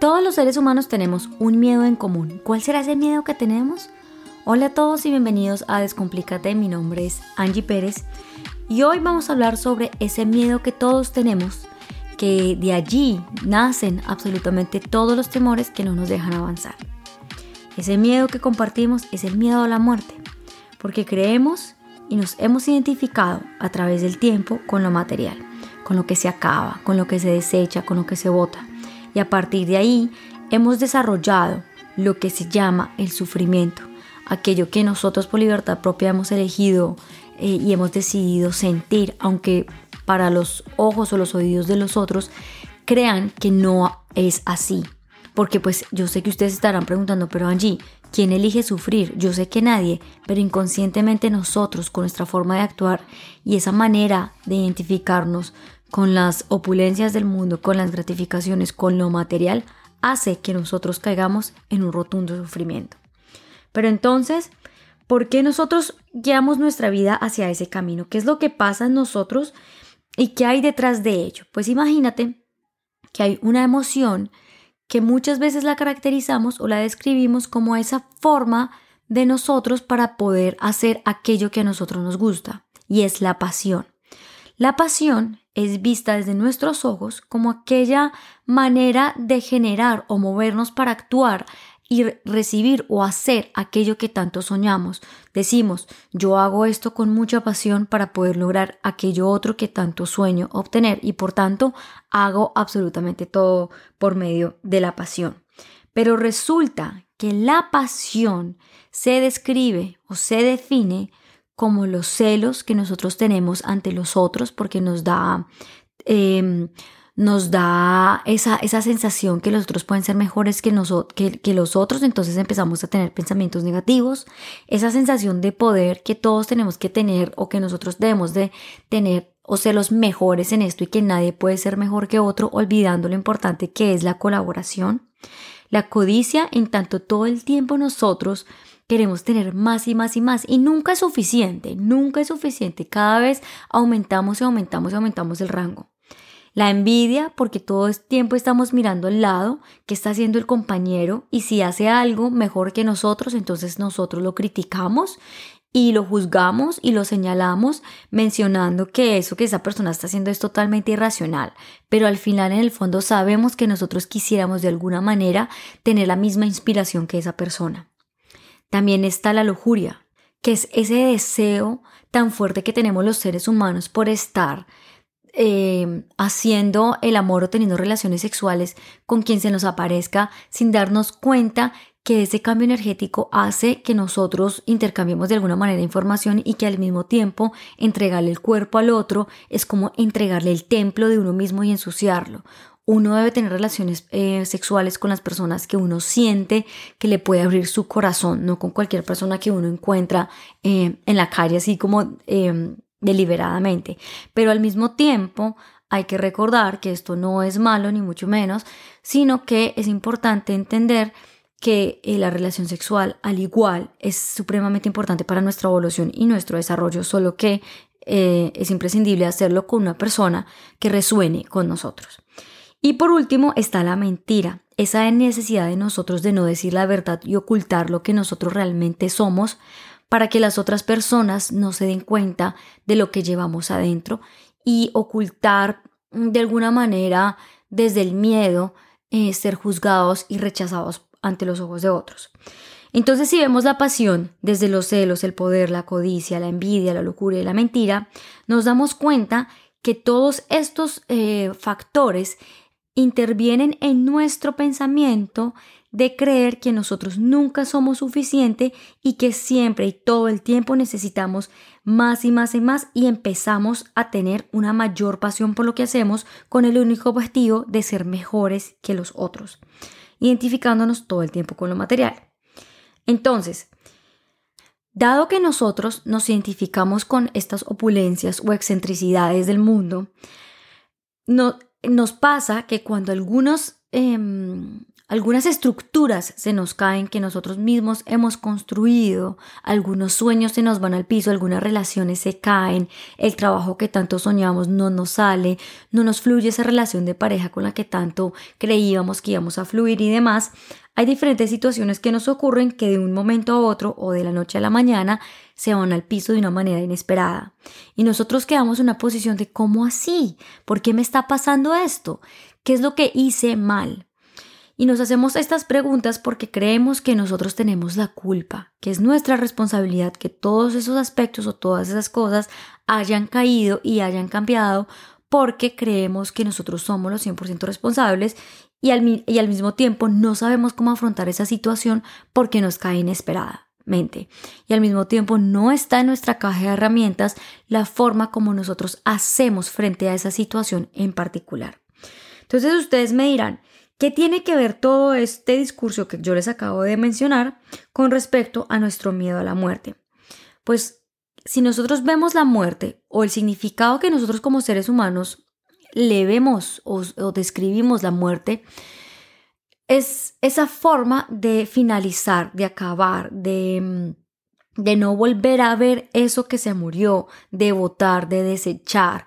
Todos los seres humanos tenemos un miedo en común. ¿Cuál será ese miedo que tenemos? Hola a todos y bienvenidos a Descomplícate. Mi nombre es Angie Pérez y hoy vamos a hablar sobre ese miedo que todos tenemos, que de allí nacen absolutamente todos los temores que no nos dejan avanzar. Ese miedo que compartimos es el miedo a la muerte, porque creemos y nos hemos identificado a través del tiempo con lo material, con lo que se acaba, con lo que se desecha, con lo que se bota y a partir de ahí hemos desarrollado lo que se llama el sufrimiento, aquello que nosotros por libertad propia hemos elegido eh, y hemos decidido sentir, aunque para los ojos o los oídos de los otros crean que no es así. Porque pues yo sé que ustedes estarán preguntando, pero Angie, ¿quién elige sufrir? Yo sé que nadie, pero inconscientemente nosotros, con nuestra forma de actuar y esa manera de identificarnos con las opulencias del mundo, con las gratificaciones, con lo material, hace que nosotros caigamos en un rotundo sufrimiento. Pero entonces, ¿por qué nosotros guiamos nuestra vida hacia ese camino? ¿Qué es lo que pasa en nosotros y qué hay detrás de ello? Pues imagínate que hay una emoción que muchas veces la caracterizamos o la describimos como esa forma de nosotros para poder hacer aquello que a nosotros nos gusta, y es la pasión. La pasión es vista desde nuestros ojos como aquella manera de generar o movernos para actuar y recibir o hacer aquello que tanto soñamos. Decimos, yo hago esto con mucha pasión para poder lograr aquello otro que tanto sueño obtener y por tanto hago absolutamente todo por medio de la pasión. Pero resulta que la pasión se describe o se define como los celos que nosotros tenemos ante los otros, porque nos da, em, nos da esa, esa, sensación que los otros pueden ser mejores que, que, que los otros, entonces empezamos a tener pensamientos negativos, esa sensación de poder que todos tenemos que tener o que nosotros debemos de tener o ser los mejores en esto y que nadie puede ser mejor que otro, olvidando lo importante que es la colaboración. La codicia, en tanto todo el tiempo nosotros queremos tener más y más y más y nunca es suficiente, nunca es suficiente. Cada vez aumentamos y aumentamos y aumentamos el rango. La envidia, porque todo el tiempo estamos mirando al lado, qué está haciendo el compañero y si hace algo mejor que nosotros, entonces nosotros lo criticamos y lo juzgamos y lo señalamos mencionando que eso que esa persona está haciendo es totalmente irracional, pero al final en el fondo sabemos que nosotros quisiéramos de alguna manera tener la misma inspiración que esa persona. También está la lujuria, que es ese deseo tan fuerte que tenemos los seres humanos por estar eh, haciendo el amor o teniendo relaciones sexuales con quien se nos aparezca sin darnos cuenta que ese cambio energético hace que nosotros intercambiemos de alguna manera información y que al mismo tiempo entregarle el cuerpo al otro es como entregarle el templo de uno mismo y ensuciarlo uno debe tener relaciones eh, sexuales con las personas que uno siente que le puede abrir su corazón, no con cualquier persona que uno encuentra eh, en la calle así como em, deliberadamente. Pero al mismo tiempo hay que recordar que esto no es malo ni mucho menos, sino que es importante entender que eh, la relación sexual al igual es supremamente importante para nuestra evolución y nuestro desarrollo, solo que es imprescindible hacerlo con una persona que resuene con nosotros. Y por último está la mentira, esa necesidad de nosotros de no decir la verdad y ocultar lo que nosotros realmente somos para que las otras personas no se den cuenta de lo que llevamos adentro y ocultar de alguna manera desde el miedo eh, ser juzgados y rechazados ante los ojos de otros. Entonces si vemos la pasión desde los celos, el poder, la codicia, la envidia, la locura y la mentira, nos damos cuenta que todos estos eh, factores intervienen en nuestro pensamiento de creer que nosotros nunca somos suficiente y que siempre y todo el tiempo necesitamos más y más y más y empezamos a tener una mayor pasión por lo que hacemos con el único objetivo de ser mejores que los otros, identificándonos todo el tiempo con lo material. Entonces, dado que nosotros nos identificamos con estas opulencias o excentricidades del mundo, no, nos pasa que cuando algunos, em, algunas estructuras se nos caen que nosotros mismos hemos construido, algunos sueños se nos van al piso, algunas relaciones se caen, el trabajo que tanto soñamos no nos sale, no nos fluye esa relación de pareja con la que tanto creíamos que íbamos a fluir y demás. Hay diferentes situaciones que nos ocurren que de un momento a otro o de la noche a la mañana se van al piso de una manera inesperada. Y nosotros quedamos en una posición de ¿cómo así? ¿Por qué me está pasando esto? ¿Qué es lo que hice mal? Y nos hacemos estas preguntas porque creemos que nosotros tenemos la culpa, que es nuestra responsabilidad que todos esos aspectos o todas esas cosas hayan caído y hayan cambiado porque creemos que nosotros somos los 100% responsables y al, y al mismo tiempo no sabemos cómo afrontar esa situación porque nos cae inesperadamente. Y al mismo tiempo no está en nuestra caja de herramientas la forma como nosotros hacemos frente a esa situación en particular. Entonces ustedes me dirán, ¿Qué tiene que ver todo este discurso que yo les acabo de mencionar con respecto a nuestro miedo a la muerte? Pues si nosotros vemos la muerte o el significado que nosotros como seres humanos le vemos o, describimos la muerte, es esa forma de finalizar, de acabar, de, de no volver a ver eso que se murió, de votar, de desechar,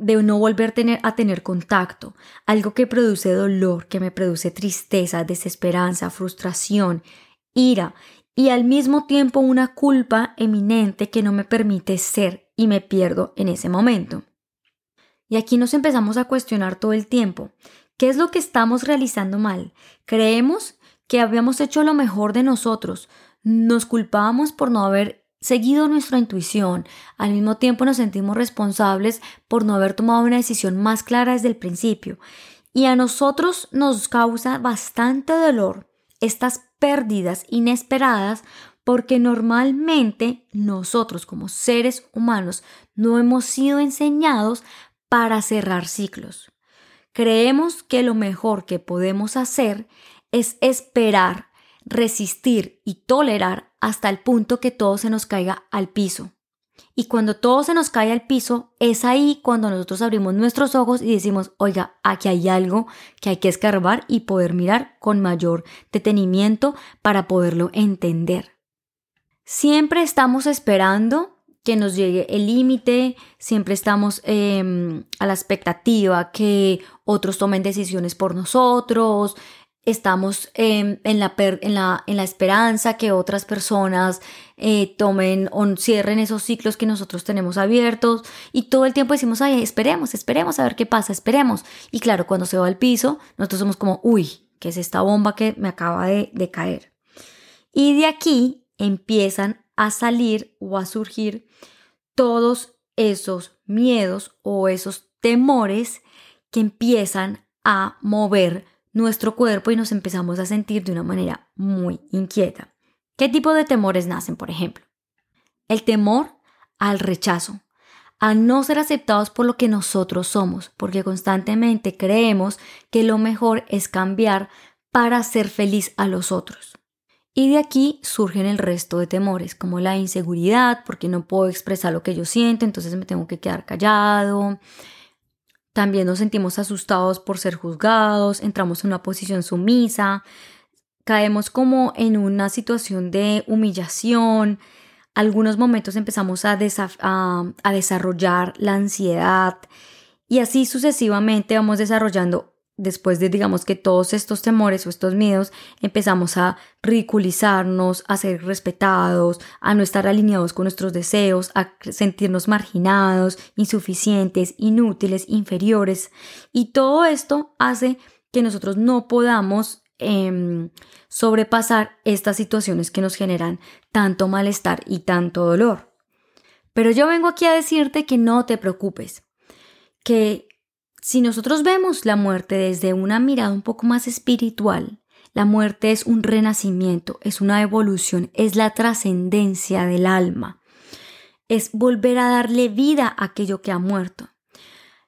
de no volver a tener contacto, algo que produce dolor, que me produce tristeza, desesperanza, frustración, ira y al mismo tiempo una culpa eminente que no me permite ser y me pierdo en ese momento. Y aquí nos empezamos a cuestionar todo el tiempo. ¿Qué es lo que estamos realizando mal? Creemos que habíamos hecho lo mejor de nosotros, nos culpamos por no haber seguido nuestra intuición, al mismo tiempo nos sentimos responsables por no haber tomado una decisión más clara desde el principio. Y a nosotros nos causa bastante dolor estas pérdidas inesperadas porque normalmente nosotros como seres humanos no hemos sido enseñados para cerrar ciclos. Creemos que lo mejor que podemos hacer es esperar, resistir y tolerar hasta el punto que todo se nos caiga al piso. Y cuando todo se nos cae al piso, es ahí cuando nosotros abrimos nuestros ojos y decimos, oiga, aquí hay algo que hay que escarbar y poder mirar con mayor detenimiento para poderlo entender. Siempre estamos esperando que nos llegue el límite, siempre estamos em, a la expectativa que otros tomen decisiones por nosotros, estamos en, la en, la, en, la, esperanza que otras personas eh, tomen o cierren esos ciclos que nosotros tenemos abiertos y todo el tiempo decimos, ay, esperemos, esperemos a ver qué pasa, esperemos. Y claro, cuando se va al piso, nosotros somos como, uy, ¿qué es esta bomba que me acaba de, de caer? Y de aquí empiezan a salir o a surgir todos esos miedos o esos temores que empiezan a mover nuestro cuerpo y nos empezamos a sentir de una manera muy inquieta. ¿Qué tipo de temores nacen, por ejemplo? El temor al rechazo, a no ser aceptados por lo que nosotros somos, porque constantemente creemos que lo mejor es cambiar para hacer feliz a los otros. Y de aquí surgen el resto de temores, como la inseguridad, porque no puedo expresar lo que yo siento, entonces me tengo que quedar callado, también nos sentimos asustados por ser juzgados, entramos en una posición sumisa, caemos como en una situación de humillación. Algunos momentos empezamos a, desarrollar la ansiedad y así sucesivamente vamos desarrollando después de, digamos que todos estos temores o estos miedos, empezamos a ridiculizarnos, a ser respetados, a no estar alineados con nuestros deseos, a sentirnos marginados, insuficientes, inútiles, inferiores. Y todo esto hace que nosotros no podamos em, sobrepasar estas situaciones que nos generan tanto malestar y tanto dolor. Pero yo vengo aquí a decirte que no te preocupes, que si nosotros vemos la muerte desde una mirada un poco más espiritual, la muerte es un renacimiento, es una evolución, es la trascendencia del alma, es volver a darle vida a aquello que ha muerto.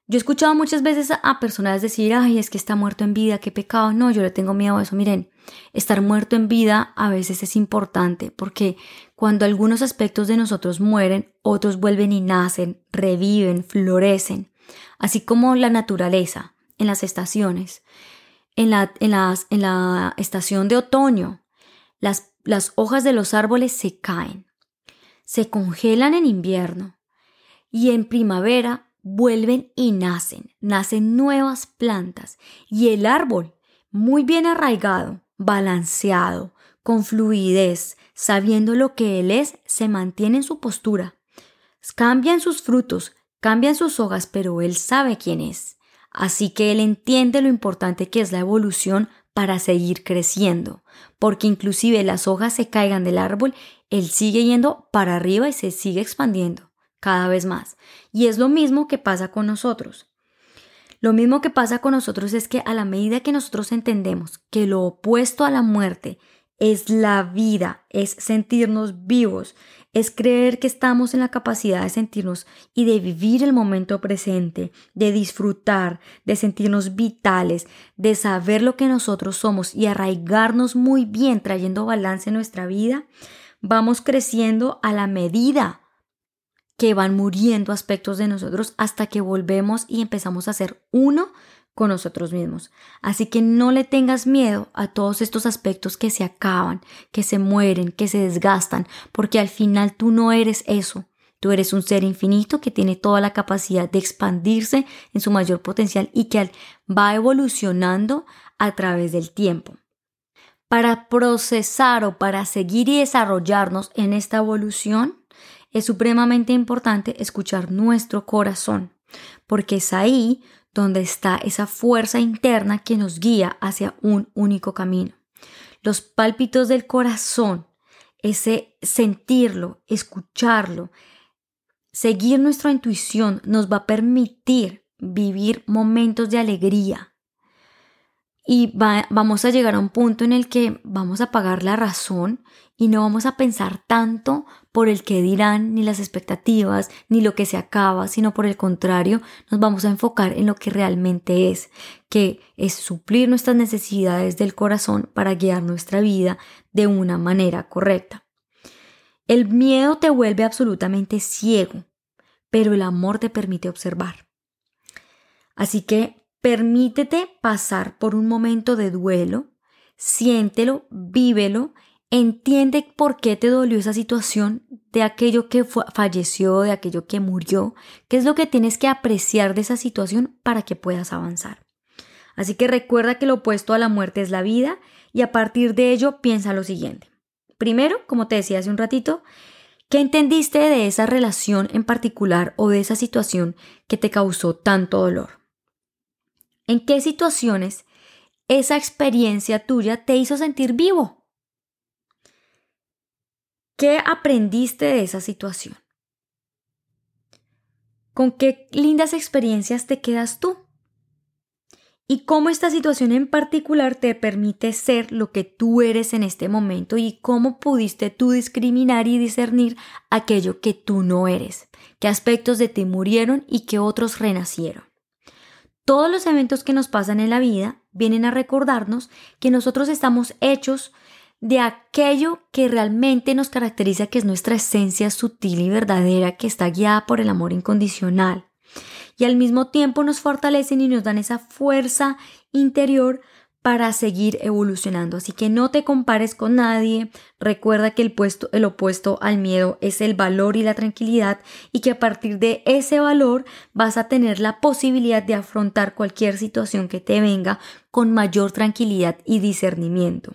Yo he escuchado muchas veces a personas decir, ay, es que está muerto en vida, qué pecado. No, yo le tengo miedo a eso. Miren, estar muerto en vida a veces es importante porque cuando algunos aspectos de nosotros mueren, otros vuelven y nacen, reviven, florecen así como la naturaleza en las estaciones. en la, en en la estación de otoño, las, las hojas de los árboles se caen, se congelan en invierno y en primavera vuelven y nacen, nacen nuevas plantas y el árbol, muy bien arraigado, balanceado, con fluidez, sabiendo lo que él es, se mantiene en su postura. Cambian sus frutos, cambian sus hojas, pero él sabe quién es. Así que él entiende lo importante que es la evolución para seguir creciendo, porque inclusive las hojas se caigan del árbol, él sigue yendo para arriba y se sigue expandiendo cada vez más. Y es lo mismo que pasa con nosotros. Lo mismo que pasa con nosotros es que a la medida que nosotros entendemos que lo opuesto a la muerte es la vida, es sentirnos vivos, es creer que estamos en la capacidad de sentirnos y de vivir el momento presente, de disfrutar, de sentirnos vitales, de saber lo que nosotros somos y arraigarnos muy bien trayendo balance en nuestra vida, vamos creciendo a la medida que van muriendo aspectos de nosotros hasta que volvemos y empezamos a ser uno con nosotros mismos. Así que no le tengas miedo a todos estos aspectos que se acaban, que se mueren, que se desgastan, porque al final tú no eres eso. Tú eres un ser infinito que tiene toda la capacidad de expandirse en su mayor potencial y que va evolucionando a través del tiempo. Para procesar o para seguir y desarrollarnos en esta evolución, es supremamente importante escuchar nuestro corazón, porque es ahí donde está esa fuerza interna que nos guía hacia un único camino. Los pálpitos del corazón, ese sentirlo, escucharlo, seguir nuestra intuición nos va a permitir vivir momentos de alegría, y vamos a llegar a un punto en el que vamos a pagar la razón y no vamos a pensar tanto por el que dirán, ni las expectativas, ni lo que se acaba, sino por el contrario, nos vamos a enfocar en lo que realmente es, que es suplir nuestras necesidades del corazón para guiar nuestra vida de una manera correcta. El miedo te vuelve absolutamente ciego, pero el amor te permite observar. Así que Permítete pasar por un momento de duelo, siéntelo, vívelo, entiende por qué te dolió esa situación, de aquello que falleció, de aquello que murió, qué es lo que tienes que apreciar de esa situación para que puedas avanzar. Así que recuerda que lo opuesto a la muerte es la vida y a partir de ello piensa lo siguiente. Primero, como te decía hace un ratito, ¿qué entendiste de esa relación en particular o de esa situación que te causó tanto dolor? ¿En qué situaciones esa experiencia tuya te hizo sentir vivo? ¿Qué aprendiste de esa situación? ¿Con qué lindas experiencias te quedas tú? ¿Y cómo esta situación en particular te permite ser lo que tú eres en este momento y cómo pudiste tú discriminar y discernir aquello que tú no eres? ¿Qué aspectos de ti murieron y qué otros renacieron? Todos los eventos que nos pasan en la vida vienen a recordarnos que nosotros estamos hechos de aquello que realmente nos caracteriza, que es nuestra esencia sutil y verdadera, que está guiada por el amor incondicional. Y al mismo tiempo nos fortalecen y nos dan esa fuerza interior para seguir evolucionando. Así que no te compares con nadie. Recuerda que el, puesto, el opuesto al miedo es el valor y la tranquilidad y que a partir de ese valor vas a tener la posibilidad de afrontar cualquier situación que te venga con mayor tranquilidad y discernimiento.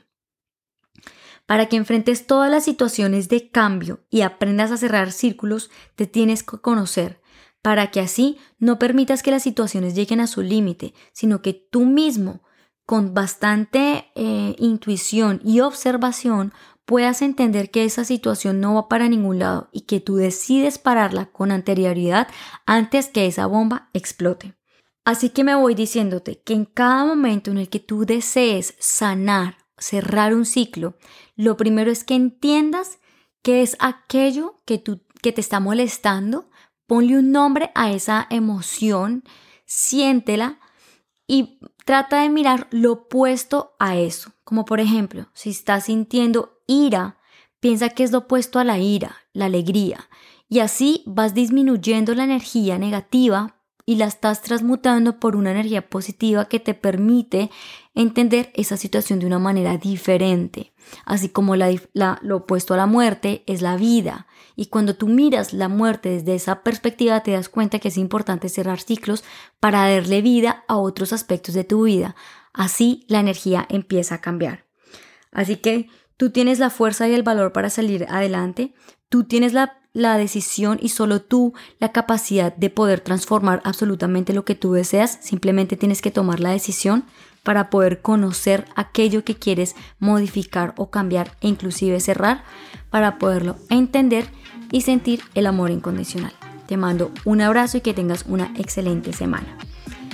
Para que enfrentes todas las situaciones de cambio y aprendas a cerrar círculos, te tienes que conocer, para que así no permitas que las situaciones lleguen a su límite, sino que tú mismo con bastante eh, intuición y observación puedas entender que esa situación no va para ningún lado y que tú decides pararla con anterioridad antes que esa bomba explote. Así que me voy diciéndote que en cada momento en el que tú desees sanar, cerrar un ciclo, lo primero es que entiendas qué es aquello que, tú, que te está molestando, ponle un nombre a esa emoción, siéntela y Trata de mirar lo opuesto a eso, como por ejemplo, si estás sintiendo ira, piensa que es lo opuesto a la ira, la alegría, y así vas disminuyendo la energía negativa y la estás transmutando por una energía positiva que te permite entender esa situación de una manera diferente. Así como lo opuesto a la muerte es la vida. Y cuando tú miras la muerte desde esa perspectiva te das cuenta que es importante cerrar ciclos para darle vida a otros aspectos de tu vida. Así la energía empieza a cambiar. Así que tú tienes la fuerza y el valor para salir adelante, tú tienes la, la, decisión y solo tú la capacidad de poder transformar absolutamente lo que tú deseas, simplemente tienes que tomar la decisión para poder conocer aquello que quieres modificar o cambiar e inclusive cerrar para poderlo entender y sentir el amor incondicional. Te mando un abrazo y que tengas una excelente semana.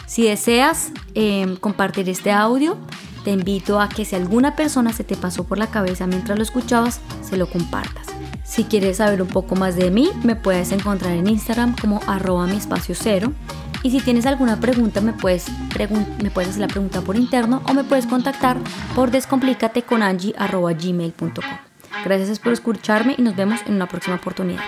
Si deseas em, compartir este audio, te invito a que si alguna persona se te pasó por la cabeza mientras lo escuchabas, se lo compartas. Si quieres saber un poco más de mí, me puedes encontrar en Instagram como arroba mi espacio cero y si tienes alguna pregunta, me puedes, me puedes hacer la pregunta por interno o me puedes contactar por descomplícateconangie.gmail.com. Gracias por escucharme y nos vemos en una próxima oportunidad.